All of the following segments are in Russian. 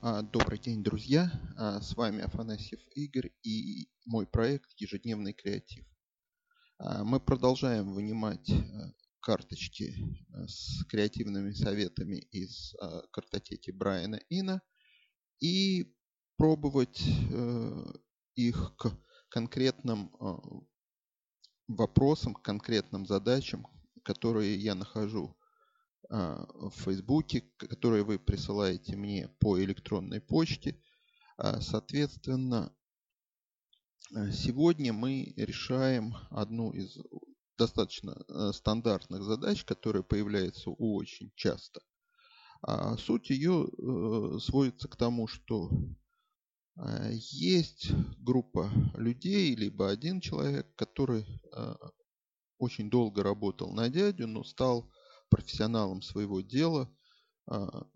А, добрый день, друзья! А, с вами Афанасьев Игорь и мой проект «Ежедневный креатив». А, мы продолжаем вынимать карточки с креативными советами из картотеки Брайана Ина и пробовать э, их к конкретным вопросам, к конкретным задачам, которые я нахожу в Фейсбуке, которые вы присылаете мне по электронной почте. А, соответственно, а, сегодня мы решаем одну из достаточно стандартных задач, которая появляется очень часто. Суть ее э, сводится к тому, что есть группа людей, либо один человек, который очень долго работал на дядю, но стал профессионалом своего дела, а,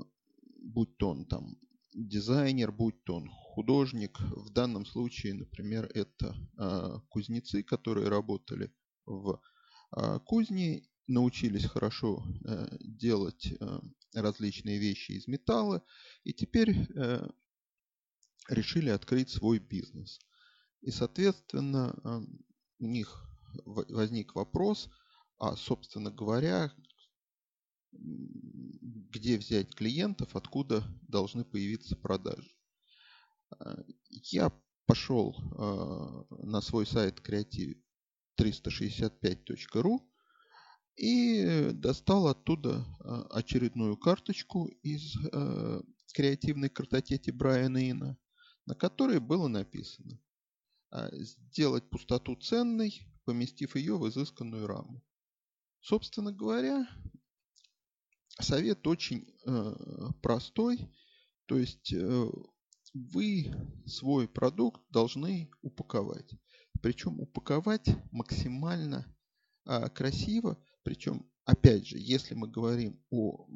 будь то он там дизайнер, будь то он художник. В данном случае, например, это а, кузнецы, которые работали в а, кузне, научились хорошо э, делать э, различные вещи из металла и теперь э, решили открыть свой бизнес. И, соответственно, у них возник вопрос, а, собственно говоря, где взять клиентов, откуда должны появиться продажи. А, я пошел а, на свой сайт creative365.ru и достал оттуда а, очередную карточку из креативной картотеки Брайана Ина, на которой было написано «Сделать пустоту ценной, поместив ее в изысканную раму». Собственно говоря, совет очень э, простой. То есть э, вы свой продукт должны упаковать. Причем упаковать максимально э, красиво. Причем, опять же, если мы говорим о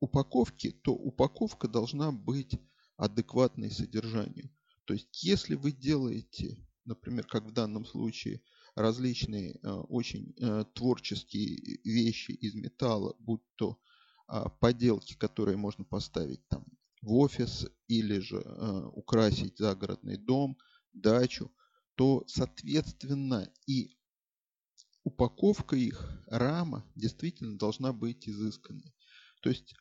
упаковке, то упаковка должна быть адекватной содержанию. То есть, если вы делаете, например, как в данном случае, различные э, очень э, творческие вещи из металла, будь то а, поделки, которые можно поставить там в офис или же э, украсить загородный дом, дачу, то, соответственно, и упаковка их, рама действительно должна быть изысканной. То есть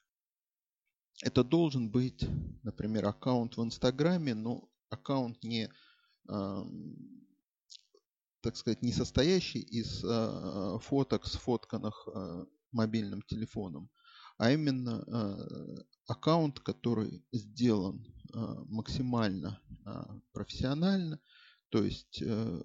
это должен быть, например, аккаунт в Инстаграме, но аккаунт не так сказать, не состоящий из э, фоток, сфотканных э, мобильным телефоном, а именно э, аккаунт, который сделан э, максимально э, профессионально, то есть э,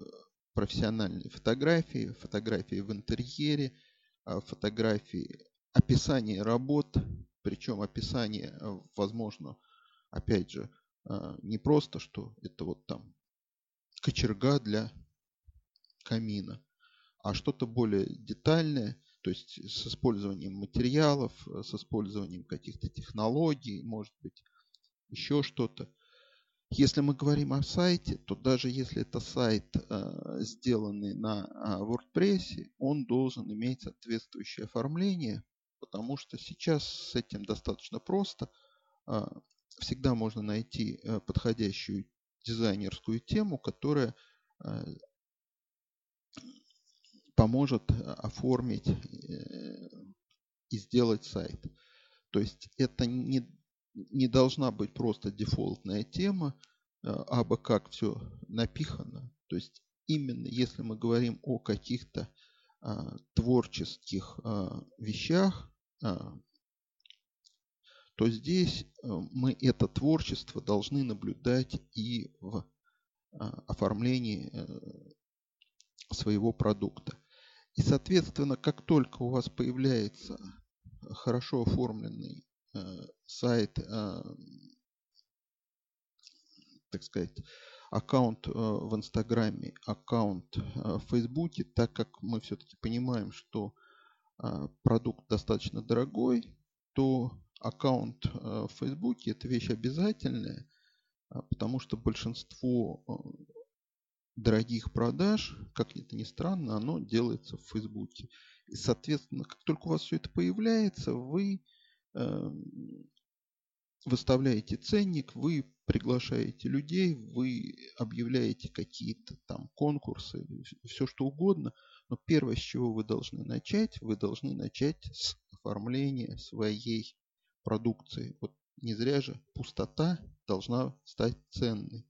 профессиональные фотографии, фотографии в интерьере, э, фотографии, описание работ, причем описание, э, возможно, опять же, э, не просто, что это вот там кочерга для камина, а что-то более детальное, то есть с использованием материалов, с использованием каких-то технологий, может быть, еще что-то. Если мы говорим о сайте, то даже если это сайт, э, сделанный на э, WordPress, он должен иметь соответствующее оформление, потому что сейчас с этим достаточно просто. Э, всегда можно найти подходящую дизайнерскую тему, которая поможет э, оформить э, и сделать сайт. То есть это не, не должна быть просто дефолтная тема, э, абы как все напихано. То есть именно если мы говорим о каких-то а, творческих а, вещах, а, то здесь мы это творчество должны наблюдать и в оформлении своего продукта. И, соответственно, как только у вас появляется хорошо оформленный э, сайт, э, так сказать, аккаунт э, в Инстаграме, аккаунт э, в Фейсбуке, так как мы все-таки понимаем, что э, продукт достаточно дорогой, то аккаунт э, в Фейсбуке это вещь обязательная, э, потому что большинство э, дорогих продаж, как это ни странно, оно делается в Фейсбуке. И, соответственно, как только у вас все это появляется, вы э, выставляете ценник, вы приглашаете людей, вы объявляете какие-то там конкурсы, все что угодно. Но первое, с чего вы должны начать, вы должны начать с оформления своей продукции. Вот не зря же пустота должна стать ценной.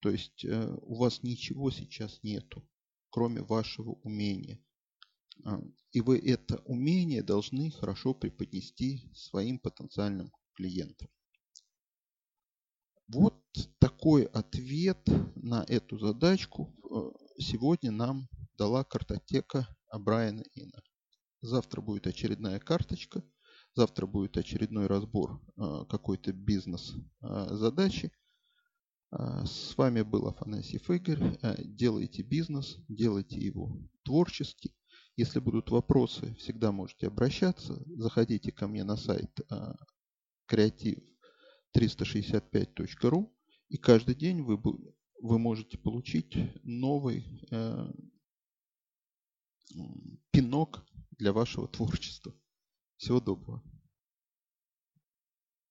То есть э, у вас ничего сейчас нету, кроме вашего умения. А, и вы это умение должны хорошо преподнести своим потенциальным клиентам. Вот такой ответ на эту задачку э, сегодня нам дала картотека Брайана Ина. Завтра будет очередная карточка, завтра будет очередной разбор э, какой-то бизнес-задачи. Э, с вами был Афанасьев Игорь. Делайте бизнес, делайте его творчески. Если будут вопросы, всегда можете обращаться. Заходите ко мне на сайт креатив 365.ru, и каждый день вы, вы можете получить новый э, пинок для вашего творчества. Всего доброго.